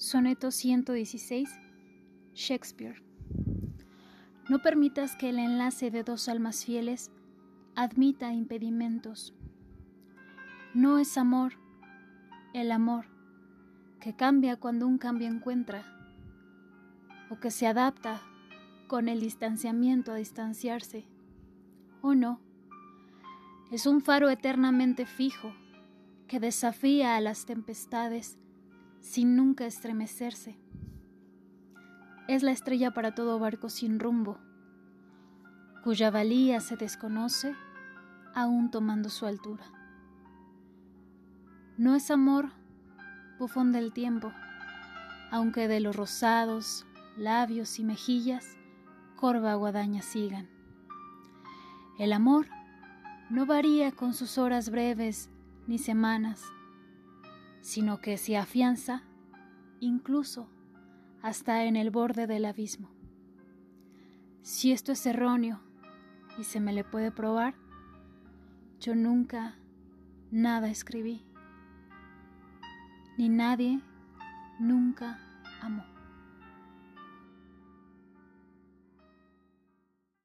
Soneto 116 Shakespeare No permitas que el enlace de dos almas fieles admita impedimentos. No es amor, el amor, que cambia cuando un cambio encuentra, o que se adapta con el distanciamiento a distanciarse, o no. Es un faro eternamente fijo que desafía a las tempestades sin nunca estremecerse. Es la estrella para todo barco sin rumbo, cuya valía se desconoce aún tomando su altura. No es amor, bufón del tiempo, aunque de los rosados, labios y mejillas, corva guadaña sigan. El amor no varía con sus horas breves ni semanas, sino que se afianza incluso hasta en el borde del abismo. Si esto es erróneo y se me le puede probar, yo nunca nada escribí, ni nadie nunca amó.